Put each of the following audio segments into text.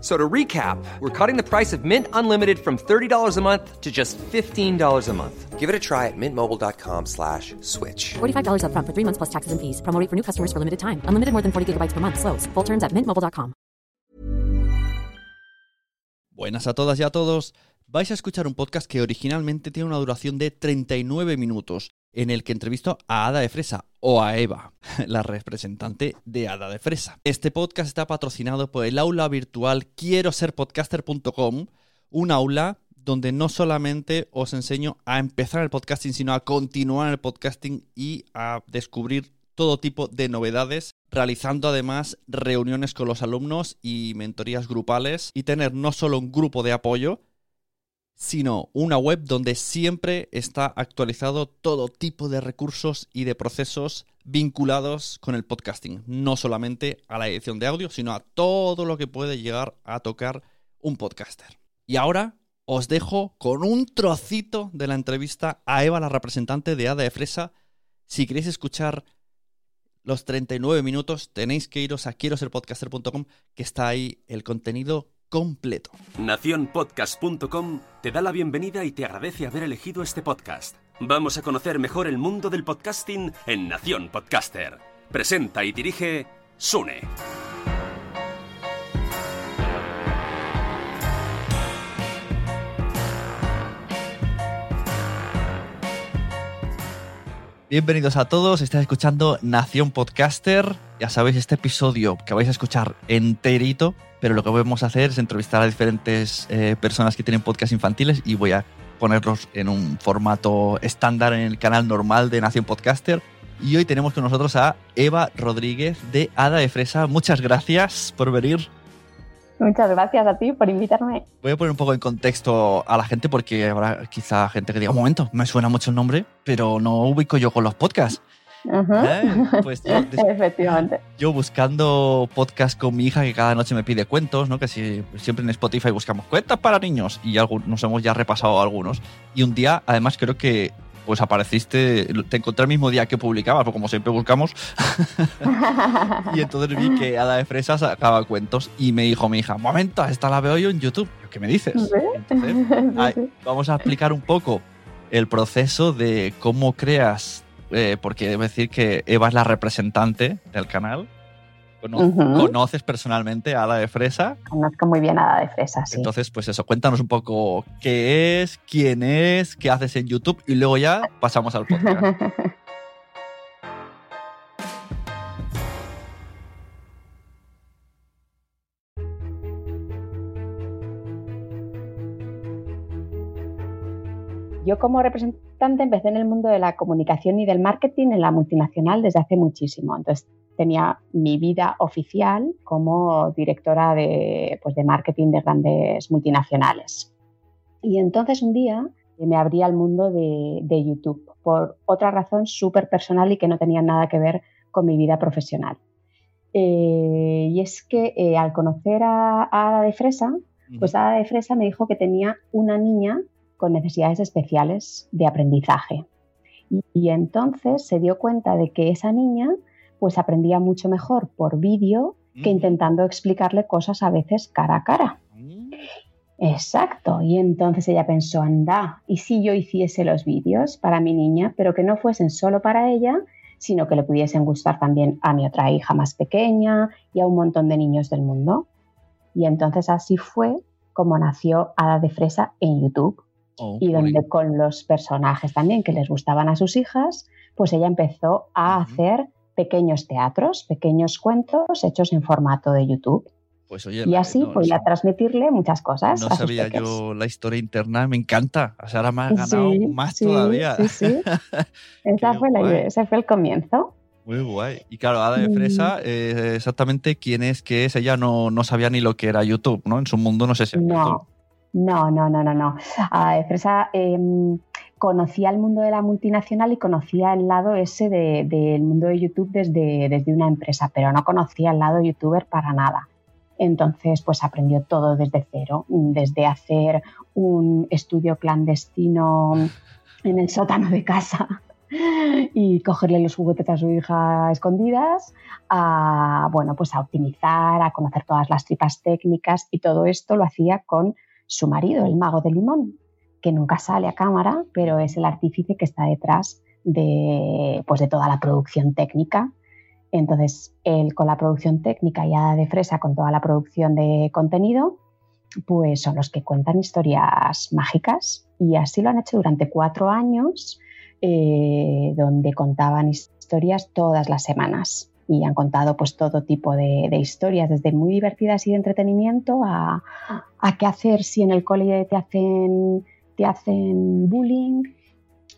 So to recap, we're cutting the price of Mint Unlimited from $30 a month to just $15 a month. Give it a try at mintmobile.com slash switch. $45 up front for three months plus taxes and fees. Promo rate for new customers for limited time. Unlimited more than 40 gigabytes per month. Slows. Full terms at mintmobile.com. Buenas a todas y a todos. Vais a escuchar un podcast que originalmente tiene una duración de 39 minutos, en el que entrevisto a Ada de Fresa, o a Eva, la representante de Ada de Fresa. Este podcast está patrocinado por el aula virtual quiero ser podcaster.com, un aula donde no solamente os enseño a empezar el podcasting, sino a continuar el podcasting y a descubrir todo tipo de novedades, realizando además reuniones con los alumnos y mentorías grupales y tener no solo un grupo de apoyo, sino una web donde siempre está actualizado todo tipo de recursos y de procesos vinculados con el podcasting, no solamente a la edición de audio, sino a todo lo que puede llegar a tocar un podcaster. Y ahora os dejo con un trocito de la entrevista a Eva, la representante de Ada de Fresa. Si queréis escuchar los 39 minutos, tenéis que iros a quiero ser podcaster.com, que está ahí el contenido completo. Naciónpodcast.com te da la bienvenida y te agradece haber elegido este podcast. Vamos a conocer mejor el mundo del podcasting en Nación Podcaster. Presenta y dirige Sune. Bienvenidos a todos, estáis escuchando Nación Podcaster. Ya sabéis, este episodio que vais a escuchar enterito, pero lo que vamos a hacer es entrevistar a diferentes eh, personas que tienen podcast infantiles y voy a ponerlos en un formato estándar en el canal normal de Nación Podcaster. Y hoy tenemos con nosotros a Eva Rodríguez de Ada de Fresa. Muchas gracias por venir. Muchas gracias a ti por invitarme. Voy a poner un poco en contexto a la gente porque habrá quizá gente que diga, un momento, me suena mucho el nombre, pero no ubico yo con los podcasts. ¿Eh? Pues yo, Efectivamente. Yo buscando podcast con mi hija que cada noche me pide cuentos, ¿no? Que si, siempre en Spotify buscamos cuentas para niños y nos hemos ya repasado algunos. Y un día, además, creo que pues apareciste, te encontré el mismo día que publicabas, porque como siempre buscamos. y entonces vi que Ada de Fresa sacaba cuentos y me dijo mi hija, momento, esta la veo yo en YouTube. ¿Qué me dices? vamos a explicar un poco el proceso de cómo creas, eh, porque debo decir que Eva es la representante del canal ¿Conoces personalmente a Ada de Fresa? Conozco muy bien a Ada de Fresa, sí. Entonces, pues eso, cuéntanos un poco qué es, quién es, qué haces en YouTube y luego ya pasamos al podcast. Yo como representante empecé en el mundo de la comunicación y del marketing en la multinacional desde hace muchísimo. Entonces tenía mi vida oficial como directora de, pues, de marketing de grandes multinacionales. Y entonces un día me abrí al mundo de, YouTube por otra razón súper personal y que no tenía nada que ver con mi vida profesional. Eh, y es que eh, al conocer a, Ada de Fresa, pues Ada de Fresa me dijo que tenía una niña con necesidades especiales de aprendizaje. y entonces se dio cuenta de que esa niña pues aprendía mucho mejor por vídeo que intentando explicarle cosas a veces cara a cara. Exacto, y entonces ella pensó, anda, ¿y si yo hiciese los vídeos para mi niña, pero que no fuesen solo para ella, sino que le pudiesen gustar también a mi otra hija más pequeña y a un montón de niños del mundo? Y entonces así fue como nació Hada de Fresa en YouTube. Oh, y donde con los personajes también que les gustaban a sus hijas, pues ella empezó a hacer pequeños teatros, pequeños cuentos hechos en formato de YouTube. Pues oye, y así no, podía transmitirle muchas cosas. No a sus sabía peques. yo la historia interna, me encanta. O sea, ahora me has ganado Sí, más sí, todavía. Sí, sí. Esa fue la- ese fue el comienzo. Muy guay. Y claro, Ada de Mm. Fresa, eh, exactamente quién es, qué es. Ella no, no sabía ni lo que era YouTube, ¿no? En su mundo no sé si No, no, no, no, no, no. A Fresa em, conocía el mundo de la multinacional y conocía el lado ese de- del mundo de YouTube desde, desde una empresa, pero no conocía el lado youtuber para nada. Entonces, pues aprendió todo desde cero, desde hacer un estudio clandestino en el sótano de casa y cogerle los juguetes a su hija escondidas, a bueno, pues a optimizar, a conocer todas las tripas técnicas y todo esto lo hacía con su marido, el mago de limón, que nunca sale a cámara, pero es el artífice que está detrás de, pues de toda la producción técnica. Entonces, él con la producción técnica y Hada de Fresa con toda la producción de contenido, pues son los que cuentan historias mágicas y así lo han hecho durante cuatro años, eh, donde contaban historias todas las semanas y han contado pues todo tipo de, de historias, desde muy divertidas y de entretenimiento a, a qué hacer si en el cole te hacen, te hacen bullying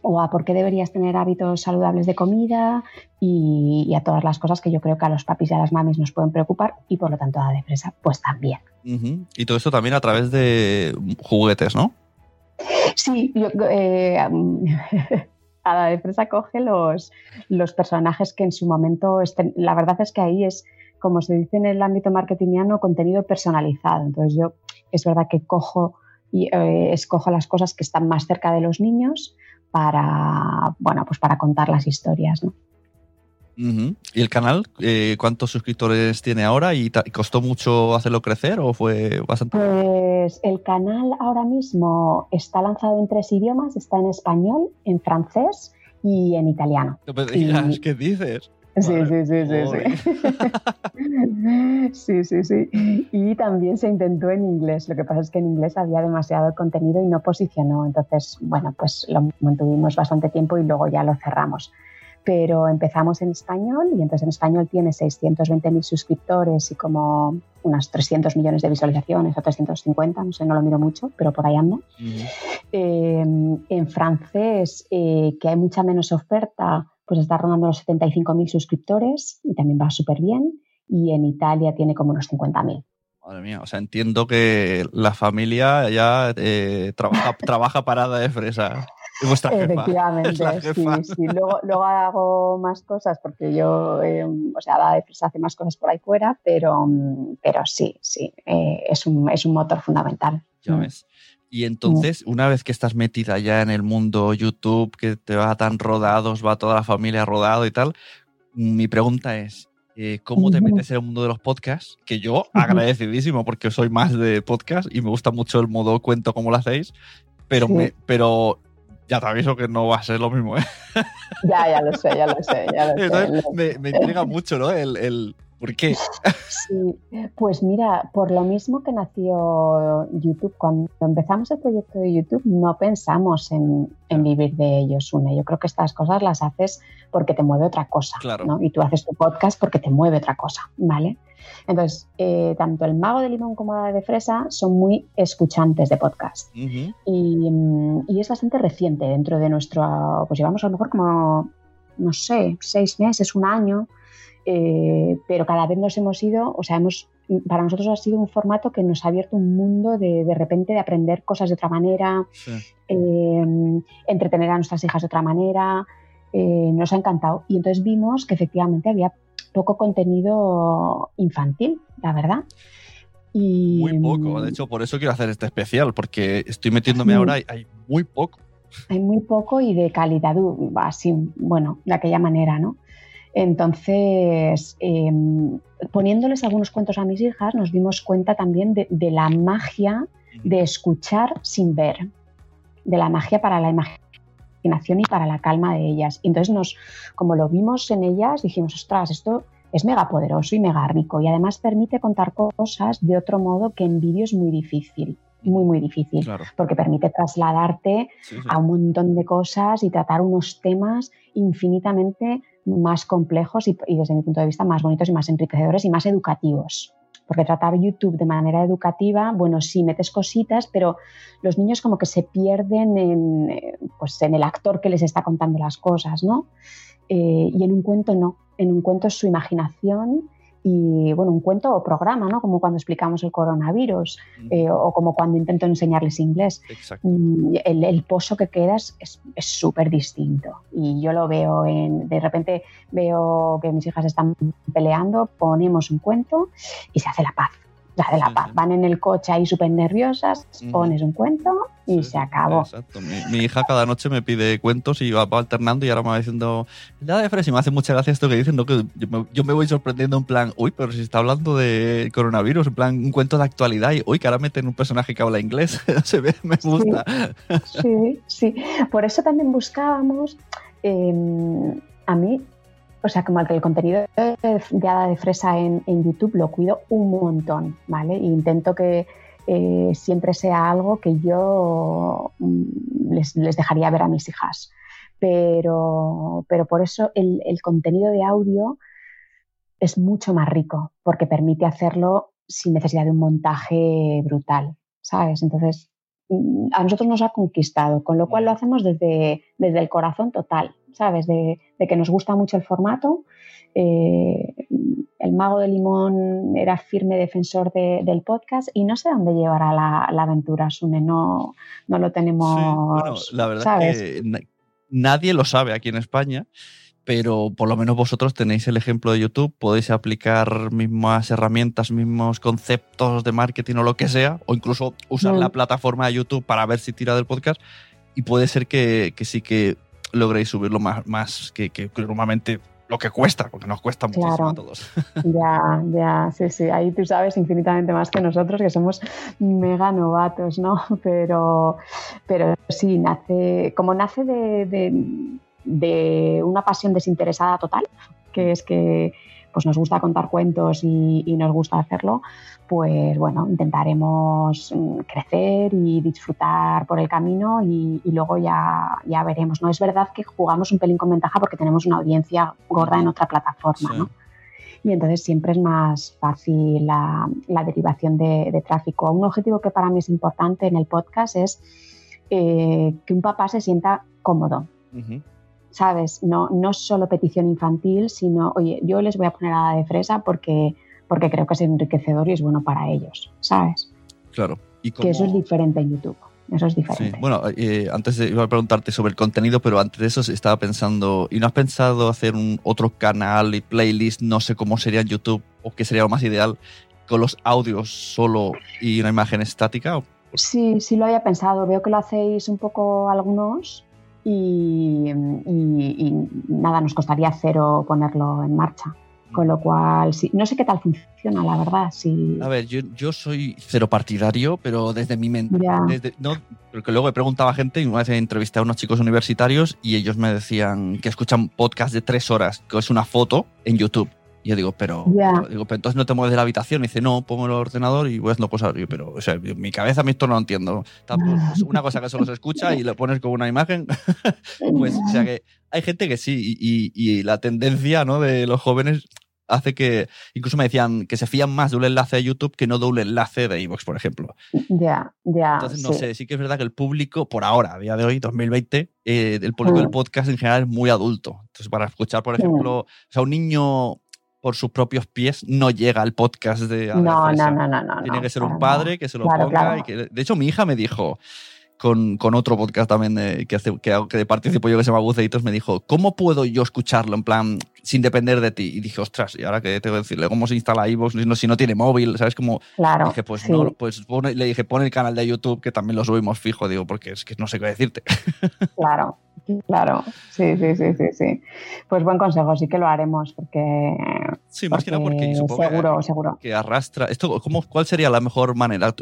o a por qué deberías tener hábitos saludables de comida y, y a todas las cosas que yo creo que a los papis y a las mamis nos pueden preocupar y por lo tanto a la de fresa pues también. Y todo esto también a través de juguetes, ¿no? Sí, yo, eh, a la de fresa coge los, los personajes que en su momento estén. La verdad es que ahí es, como se dice en el ámbito marketingiano, contenido personalizado. Entonces yo es verdad que cojo y eh, escojo las cosas que están más cerca de los niños para, bueno, pues para contar las historias, ¿no? ¿Y el canal? eh, ¿Cuántos suscriptores tiene ahora? ¿Y costó mucho hacerlo crecer o fue bastante? Pues el canal ahora mismo está lanzado en tres idiomas, está en español, en francés y en italiano. No me digas, y- ¿qué dices? Sí, Vale. sí, sí, sí, sí. sí, sí, sí. Y también se intentó en inglés. Lo que pasa es que en inglés había demasiado contenido y no posicionó. Entonces, bueno, pues lo mantuvimos bastante tiempo y luego ya lo cerramos. Pero empezamos en español y entonces en español tiene 620.000 suscriptores y como unas 300 millones de visualizaciones o 350, no sé, no lo miro mucho, pero por ahí ando. Eh, en francés, eh, que hay mucha menos oferta, pues está rondando los 75.000 suscriptores y también va súper bien. Y en Italia tiene como unos 50.000. Madre mía, o sea, entiendo que la familia ya eh, trabaja, trabaja parada de fresa. Es vuestra jefa. Efectivamente, Es sí, sí. Luego, luego hago más cosas porque yo, eh, o sea, la defensa hace más cosas por ahí fuera, pero, mm, pero sí, sí, eh, es, un, es un motor fundamental. Ya Mm. ves. Y entonces, una vez que estás metida ya en el mundo YouTube, que te va tan rodados, va toda la familia rodado y tal, mi pregunta es, eh, ¿cómo te metes en el mundo de los podcasts? Que yo agradecidísimo porque soy más de podcast y me gusta mucho el modo cuento como lo hacéis, pero, Sí. me, pero ya te aviso que no va a ser lo mismo. ¿eh? Ya, ya lo sé, ya lo sé, ya lo sé. Lo- me, me intriga mucho, ¿no? El, el ¿Por qué? Sí, pues mira, por lo mismo que nació YouTube, cuando empezamos el proyecto de YouTube no pensamos en, en vivir de ellos, Une. Yo creo que estas cosas las haces porque te mueve otra cosa, Claro. ¿no? Y tú haces tu podcast porque te mueve otra cosa, ¿vale? Entonces, eh, tanto el mago de limón como la de fresa son muy escuchantes de podcast. Y, mm, y es bastante reciente dentro de nuestro, pues llevamos a lo mejor como, no sé, seis meses, un año, eh, pero cada vez nos hemos ido, o sea, hemos, para nosotros ha sido un formato que nos ha abierto un mundo de, de repente de aprender cosas de otra manera, Sí. eh, entretener a nuestras hijas de otra manera, eh, nos ha encantado. Y entonces vimos que efectivamente había poco contenido infantil, la verdad. Y, Muy poco. De hecho, por eso quiero hacer este especial, porque estoy metiéndome ahora y hay muy poco. Hay muy poco y de calidad, uh, así, bueno, de aquella manera, ¿no? Entonces, em, poniéndoles algunos cuentos a mis hijas, nos dimos cuenta también de, la magia de escuchar sin ver, de la magia para la imaginación y para la calma de ellas. entonces, nos, como lo vimos en ellas, dijimos, ostras, esto es mega poderoso y mega rico y además permite contar cosas de otro modo que en vídeo es muy difícil muy, muy difícil, porque permite trasladarte a un montón de cosas y tratar unos temas infinitamente más complejos y, desde mi punto de vista más bonitos y más enriquecedores y más educativos. Porque tratar YouTube de manera educativa, bueno, sí, metes cositas, pero los niños como que se pierden en, eh, pues, en el actor que les está contando las cosas, ¿no? Eh, y en un cuento no. En un cuento es su imaginación y bueno, un cuento o programa, ¿no? Como cuando explicamos el coronavirus eh, o como cuando intento enseñarles inglés. Mm, el, el, pozo que quedas es súper distinto y yo lo veo en, de repente veo que mis hijas están peleando, ponemos un cuento y se hace la paz la de la paz. Van en el coche ahí súper nerviosas, pones un cuento y se acabó. Exacto. Mi, hija cada noche me pide cuentos y va, alternando y ahora me va diciendo, la de fresa y me hace mucha gracia esto que dicen, ¿no? que yo me, voy sorprendiendo en plan, uy, pero si está hablando de coronavirus, en plan un cuento de actualidad y, uy, que ahora meten un personaje que habla inglés, se ve, me gusta. Sí, sí, por eso también buscábamos, em, a mí o sea, como que el contenido de Hada de Fresa en, YouTube lo cuido un montón, ¿vale? E intento que eh, siempre sea algo que yo mm, les, dejaría ver a mis hijas. Pero, pero por eso el, contenido de audio es mucho más rico, porque permite hacerlo sin necesidad de un montaje brutal, ¿sabes? Entonces, mm, a nosotros nos ha conquistado, con lo cual lo hacemos desde, desde el corazón total. ¿Sabes? De, que nos gusta mucho el formato. Eh, el mago de limón era firme defensor del podcast y no sé dónde llevará la, aventura, Sune, no, no lo tenemos. bueno, la verdad es que nadie lo sabe aquí en España pero por lo menos vosotros tenéis el ejemplo de YouTube, podéis aplicar mismas herramientas, mismos conceptos de marketing o lo que sea, o incluso usar la plataforma de YouTube para ver si tira del podcast. Y puede ser que, que sí que logréis subirlo más, más que, que, normalmente lo que cuesta, porque nos cuesta muchísimo a todos. Ya, ya, sí, sí, ahí tú sabes infinitamente más que nosotros, que somos mega novatos, ¿no? Pero, pero sí, nace, como nace de, de una pasión desinteresada total, que es que pues nos gusta contar cuentos y, nos gusta hacerlo, pues bueno, intentaremos mm, crecer y disfrutar por el camino y, luego ya, ya veremos. No es verdad que jugamos un pelín con ventaja porque tenemos una audiencia gorda en otra plataforma, ¿no? Y entonces siempre es más fácil la, derivación de, tráfico. Un objetivo que para mí es importante en el podcast es eh, que un papá se sienta cómodo. ¿Sabes? No, no solo petición infantil, sino, oye, yo les voy a poner a la de fresa porque, porque creo que es enriquecedor y es bueno para ellos, ¿sabes? Claro. ¿Y Que eso es diferente en YouTube. Eso es diferente. Bueno, eh, antes de, iba a preguntarte sobre el contenido, pero antes de eso estaba pensando, ¿y no has pensado hacer un otro canal y playlist, no sé cómo sería en YouTube o qué sería lo más ideal, con los audios solo y una imagen estática? Sí, sí lo había pensado. Veo que lo hacéis un poco algunos y, nada, nos costaría cero ponerlo en marcha. Con lo cual, sí, no sé qué tal funciona, la verdad. Sí. A ver, yo, yo soy cero partidario, pero desde mi mente. Desde, no, porque luego he preguntado a gente y una vez he entrevistado a unos chicos universitarios y ellos me decían que escuchan podcast de tres horas, que es una foto en YouTube. Y yo digo, pero, digo, pero entonces no te mueves de la habitación. Y dice, no, pongo el ordenador y voy haciendo cosas. Y yo, pero, o sea, mi cabeza, mi esto no lo entiendo. Pues, una cosa que solo se escucha y lo pones con una imagen. pues, o sea, que hay gente que sí. Y, y, la tendencia, ¿no? De los jóvenes hace que, incluso me decían que se fían más de un enlace de YouTube que no de un enlace de Evox, por ejemplo. Ya, ya. Entonces, no sé, sí que es verdad que el público, por ahora, a día de hoy, 2020, eh, el público del mm. podcast en general es muy adulto. Entonces, para escuchar, por ejemplo, o sea, un niño por sus propios pies no llega al podcast de no, no, no, no, Tiene que ser un padre que se lo ponga. Y que, de hecho, mi hija me dijo, con, con otro podcast también que, hace, que, que participo yo que se llama Buceitos, me dijo, ¿cómo puedo yo escucharlo en plan sin depender de ti? Y dije, ostras, ¿y ahora qué tengo que decirle? ¿Cómo se instala iVoox no, si no tiene móvil? ¿Sabes? cómo claro, dije, pues no, pues le dije, pon el canal de YouTube que también lo subimos fijo, digo, porque es que no sé qué decirte. Claro, Claro, sí, sí, sí, sí, sí. Pues buen consejo, sí que lo haremos, porque. Sí, más que nada porque supongo seguro, que, seguro. que arrastra. Esto, ¿cómo, ¿Cuál sería la mejor manera?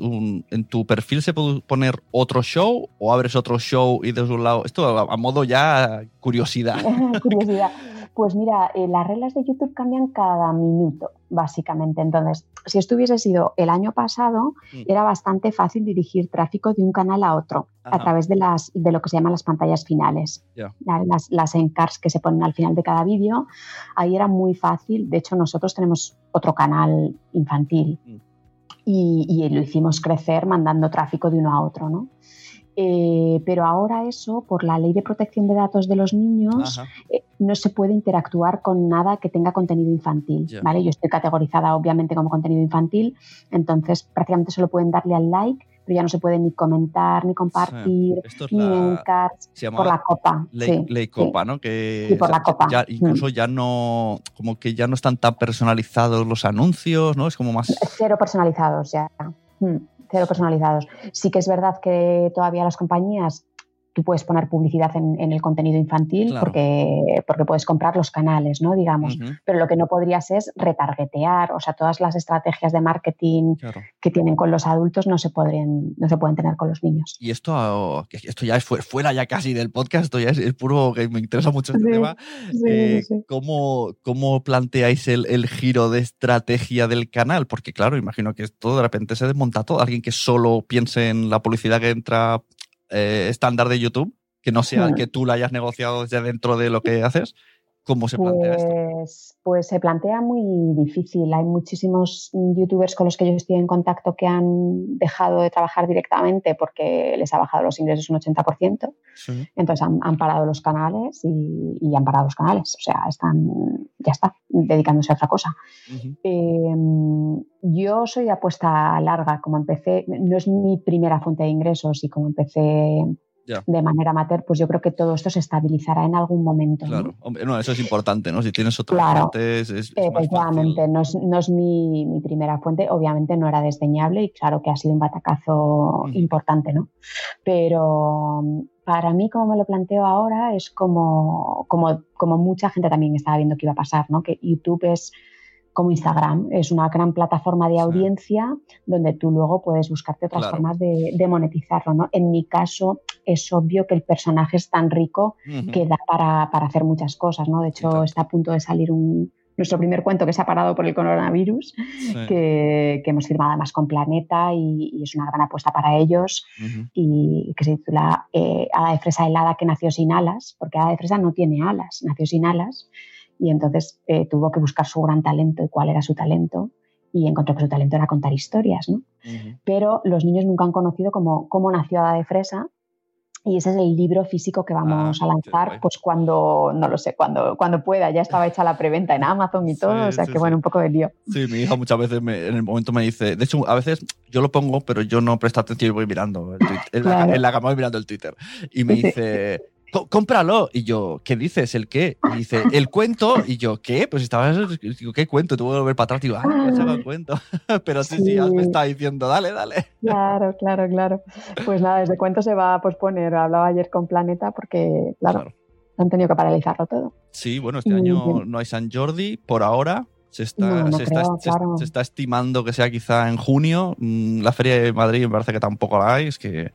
¿En tu perfil se puede poner otro show o abres otro show y desde un lado? Esto a, a modo ya curiosidad. Curiosidad. Pues mira, eh, las reglas de YouTube cambian cada minuto, básicamente. Entonces, si esto hubiese sido el año pasado, Mm. era bastante fácil dirigir tráfico de un canal a otro Ajá. a través de, las, de lo que se llaman las pantallas finales. Ya. ¿vale? Las, las encarts que se ponen al final de cada vídeo. Ahí era muy fácil. De hecho, nosotros tenemos otro canal infantil Mm. y, y lo hicimos crecer mandando tráfico de uno a otro, ¿no? Eh, pero ahora eso, por la ley de protección de datos de los niños, eh, no se puede interactuar con nada que tenga contenido infantil, Ya. ¿vale? Yo estoy categorizada obviamente como contenido infantil, entonces prácticamente solo pueden darle al like, pero ya no se puede ni comentar, ni compartir, es ni se llama por la copa. ley, sí, ley sí. Copa, ¿no? Que Sí, por la Copa. ya- Mm. incluso ya no, como que ya no están tan personalizados los anuncios, ¿no? Es como más... Cero personalizados ya. Mm, Cero personalizados. Sí que es verdad que todavía las compañías, tú puedes poner publicidad en, en el contenido infantil Claro. porque, porque puedes comprar los canales, ¿no? Digamos. Pero lo que no podrías es retargetear, o sea, todas las estrategias de marketing claro. que tienen con los adultos no se pueden, no se pueden tener con los niños. Y esto, esto ya es fu- fuera ya casi del podcast, esto ya es, es puro que me interesa mucho este Sí, tema. sí, Eh, sí. ¿cómo, cómo planteáis el, el giro de estrategia del canal? Porque claro, imagino que esto de repente se desmonta todo. Alguien que solo piense en la publicidad que entra eh, estándar de YouTube, que no sea que tú la hayas negociado desde dentro de lo que haces. ¿Cómo se plantea esto? Pues, pues se plantea muy difícil. Hay muchísimos youtubers con los que yo estoy en contacto que han dejado de trabajar directamente porque les ha bajado los ingresos un 80%. Sí. Entonces han, han parado los canales y, y han parado los canales. O sea, están, ya está, dedicándose a otra cosa. Eh, yo soy de apuesta larga, como empecé, no es mi primera fuente de ingresos y como empecé Ya. de manera amateur, pues yo creo que todo esto se estabilizará en algún momento. ¿no? Claro, Hombre, no, eso es importante, ¿no? Si tienes otras Claro. fuentes, es, es. Efectivamente, no es, no es mi, mi primera fuente, obviamente no era desdeñable y claro que ha sido un batacazo importante, ¿no? Pero mm, para mí, como me lo planteo ahora, es como, como, como mucha gente también estaba viendo que iba a pasar, ¿no? Que YouTube es como Instagram, es una gran plataforma de Sí. audiencia donde tú luego puedes buscarte otras Claro. formas de, de monetizarlo, ¿no? En mi caso, es obvio que el personaje es tan rico que da para, para hacer muchas cosas, ¿no? De hecho, Exacto. está a punto de salir un, nuestro primer cuento que se ha parado por el coronavirus, Sí. que, que hemos firmado además con Planeta y, y es una gran apuesta para ellos Ujú. y que se titula eh, Hada de Fresa helada que nació sin alas, porque Hada de Fresa no tiene alas, nació sin alas y entonces eh, tuvo que buscar su gran talento y cuál era su talento y encontró que su talento era contar historias, ¿no? Pero los niños nunca han conocido cómo, cómo nació Hada de Fresa. Y ese es el libro físico que vamos Ah, a lanzar, pues cuando, no lo sé, cuando, cuando pueda. Ya estaba hecha la preventa en Amazon y todo, Sí, o sea sí, que bueno, un poco de lío. Sí, mi hija muchas veces me- en el momento me dice, de hecho, a veces yo lo pongo, pero yo no presto atención y voy mirando el Twitter- en, la, en la cama voy mirando el Twitter. Y me dice, "Co- cómpralo. Y yo, ¿qué dices? ¿El qué? Y dice, el cuento. Y yo, ¿qué? Pues estabas, digo, ¿qué cuento? Tuve que volver para atrás. Digo, ah, ya el cuento. pero sí, sí, ya me Sí. está diciendo, dale, dale. Claro, claro, claro. Pues nada, desde cuánto se va a posponer. Hablaba ayer con Planeta porque, claro, Claro. han tenido que paralizarlo todo. Sí, bueno, este Mm, año no hay San Jordi por ahora. Se está, No, no se, está, creo, se- claro. se está estimando que sea quizá en junio. Mm, La Feria de Madrid me parece que tampoco la hay. Es que.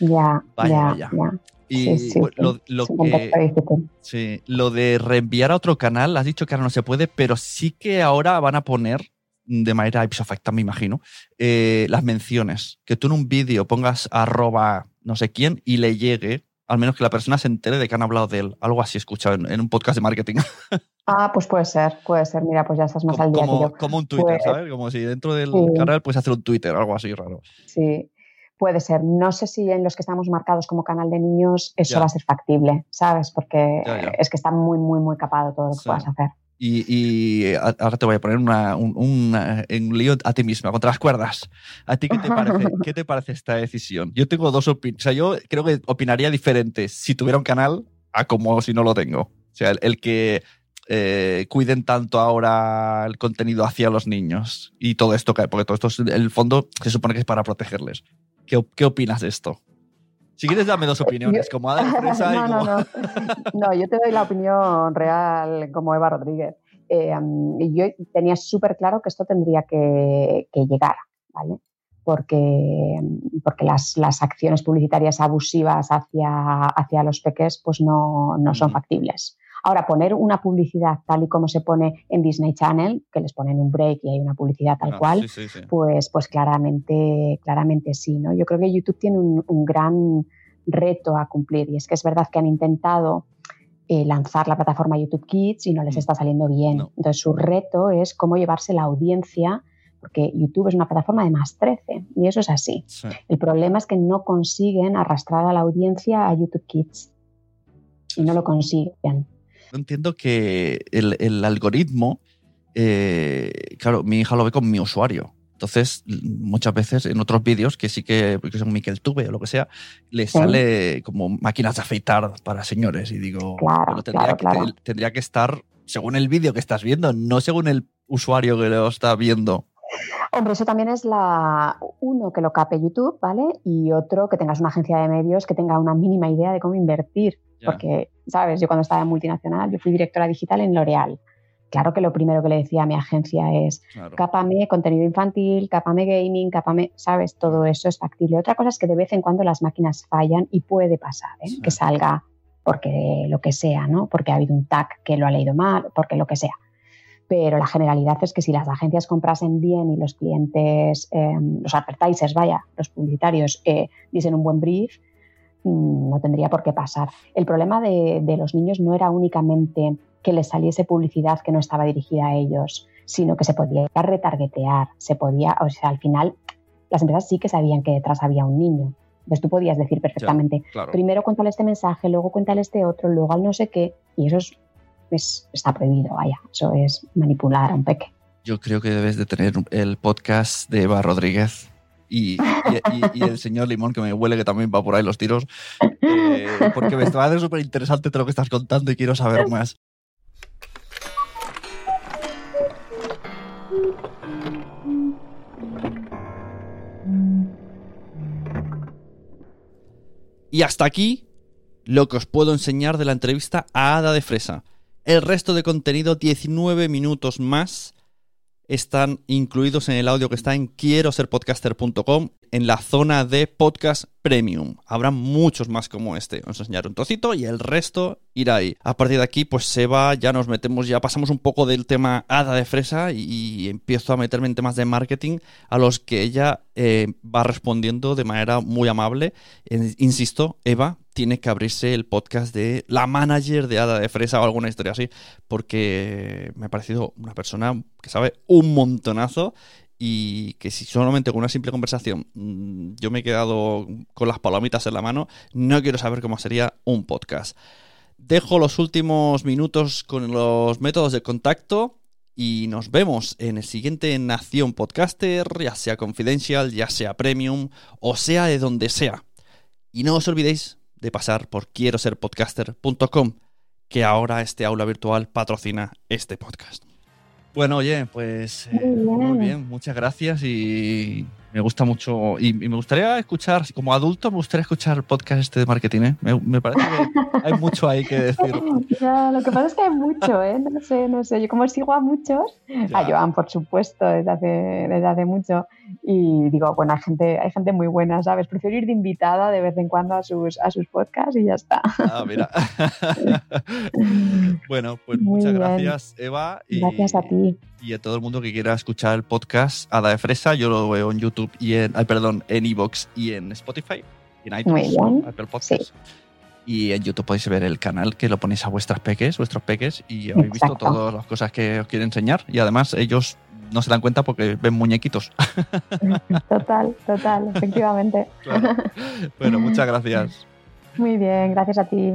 Ya, Vaya, ya, vaya. ya. Y Sí, sí, bueno, sí. lo, lo Es un que, contexto difícil. sí, lo de reenviar a otro canal, has dicho que ahora no se puede, pero sí que ahora van a poner de manera ipso facto, me imagino, eh, las menciones. Que tú en un vídeo pongas arroba no sé quién y le llegue, al menos que la persona se entere de que han hablado de él. Algo así he escuchado en, en un podcast de marketing. Ah, pues puede ser, puede ser. Mira, pues ya estás más como, al día que como- yo. como un Twitter, Pues- ¿sabes? Como si dentro del canal puedes hacer un Twitter, algo así raro. Sí, puede ser. No sé si en los que estamos marcados como canal de niños eso Ya. va a ser factible, ¿sabes? Porque Ya, ya. es que está muy, muy, muy capado todo lo que Sí. puedas hacer. Y, y ahora te voy a poner una, un, una- un lío a ti misma, contra las cuerdas. ¿A ti qué te parece, qué te parece esta decisión? Yo tengo dos opiniones. O sea, yo creo que opinaría diferente si tuviera un canal a como si no lo tengo. O sea, el, el que eh, cuiden tanto ahora el contenido hacia los niños y todo esto, que- porque todo esto, es- en el fondo, se supone que es para protegerles. ¿Qué, op- qué opinas de esto? Si quieres, dame dos opiniones, como Ada y no, como... no, no. No, yo te doy la opinión real como Eva Rodríguez. Eh, yo tenía súper claro que esto tendría que, que llegar, ¿vale? Porque, porque las, las, acciones publicitarias abusivas hacia, hacia los peques pues no, no son factibles. Ahora, poner una publicidad tal y como se pone en Disney Channel, que les ponen un break y hay una publicidad tal Ah, cual, sí, sí, sí. pues, pues claramente, claramente sí. ¿no? Yo creo que YouTube tiene un, un gran reto a cumplir y es que es verdad que han intentado eh, lanzar la plataforma YouTube Kids y no les está saliendo bien. No. Entonces su reto es cómo llevarse la audiencia, porque YouTube es una plataforma de más 13 y eso es así. Sí. El problema es que no consiguen arrastrar a la audiencia a YouTube Kids y no lo consiguen. Entiendo que el, el algoritmo, eh, claro, mi hija lo ve con mi usuario. Entonces, muchas veces en otros vídeos, que sí que, porque son Miquel Tube o lo que sea, le Sí. sale como máquinas de afeitar para señores. Y digo, Claro, pero tendría, claro, que, claro. te- tendría que estar según el vídeo que estás viendo, no según el usuario que lo está viendo. Hombre, eso también es la uno que lo cape YouTube, ¿vale? Y otro que tengas una agencia de medios que tenga una mínima idea de cómo invertir. Porque, ¿sabes? Yo cuando estaba en multinacional, yo fui directora digital en L'Oreal. Claro que lo primero que le decía a mi agencia es, Claro. cápame contenido infantil, cápame gaming, cápame, ¿sabes? Todo eso es factible. Otra cosa es que de vez en cuando las máquinas fallan y puede pasar, ¿eh? Sí. Que salga porque lo que sea, ¿no? Porque ha habido un tag que lo ha leído mal, porque lo que sea. Pero la generalidad es que si las agencias comprasen bien y los clientes, eh, los advertisers, vaya, los publicitarios, eh, diesen un buen brief, mm, no tendría por qué pasar. El problema de, de los niños no era únicamente que les saliese publicidad que no estaba dirigida a ellos, sino que se podía retargetear, se podía, o sea, al final las empresas sí que sabían que detrás había un niño. Entonces tú podías decir perfectamente, claro. primero cuéntale este mensaje, luego cuéntale este otro, luego al no sé qué, y eso es, es- está prohibido, vaya, eso es manipular a un peque. Yo creo que debes de tener el podcast de Eva Rodríguez y- y el señor Limón, que me huele que también va por ahí los tiros, eh, porque me está parece súper interesante todo lo que estás contando y quiero saber más. Y hasta aquí lo que os puedo enseñar de la entrevista a Ada de Fresa. El resto de contenido, 19 minutos más, están incluidos en el audio que está en quiero ser podcaster.com en la zona de podcast premium. Habrá muchos más como este. Os enseñaré un trocito y el resto irá ahí. A partir de aquí, pues se va, ya nos metemos, ya pasamos un poco del tema hada de fresa y, empiezo a meterme en temas de marketing a los que ella eh, va respondiendo de manera muy amable. Insisto, Eva tiene que abrirse el podcast de la manager de Hada de Fresa o alguna historia así, porque me ha parecido una persona que sabe un montonazo y que si solamente con una simple conversación mm, yo me he quedado con las palomitas en la mano, no quiero saber cómo sería un podcast. Dejo los últimos minutos con los métodos de contacto y nos vemos en el siguiente Nación Podcaster, ya sea Confidential, ya sea Premium o sea de donde sea. Y no os olvidéis de pasar por quiero ser podcaster.com, que ahora este aula virtual patrocina este podcast. Bueno, oye, pues eh, Muy bien. muy bien, muchas gracias y me gusta mucho. Y, y me gustaría escuchar, como adulto, me gustaría escuchar el podcast este de marketing. ¿eh? Me, me parece que hay mucho ahí que decir. Ya, lo que pasa es que hay mucho, ¿eh? No sé, no sé. Yo como sigo a muchos, a Joan, por supuesto, desde hace, desde hace mucho. Y digo, bueno, hay gente, hay gente muy buena, ¿sabes? Prefiero ir de invitada de vez en cuando a sus, a sus podcasts y ya está. Ah, mira. bueno, pues Muy muchas bien. gracias, Eva. Y, Gracias a ti. Y a todo el mundo que quiera escuchar el podcast Ada de Fresa, yo lo veo en YouTube y en, ay, perdón, en Evox y en Spotify, y en iTunes. Apple Podcasts. Y en YouTube podéis ver el canal que lo ponéis a vuestras peques, vuestros peques, y habéis visto todas las cosas que os quiero enseñar. Y además ellos no se dan cuenta porque ven muñequitos. Total, total, efectivamente. Claro. bueno, muchas gracias. Muy bien, gracias a ti.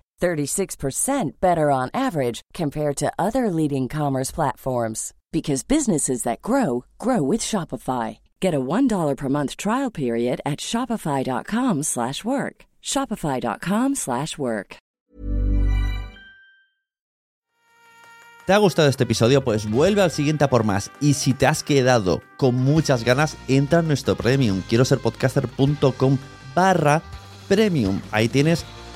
36% better on average compared to other leading commerce platforms because businesses that grow grow with Shopify. Get a $1 per month trial period at shopify.com/work. shopify.com/work. ¿Te ha gustado este episodio? Pues vuelve al siguiente a por más. Y si te has quedado con muchas ganas, entra en nuestro premium. Quiero ser podcaster.com barra premium. Ahí tienes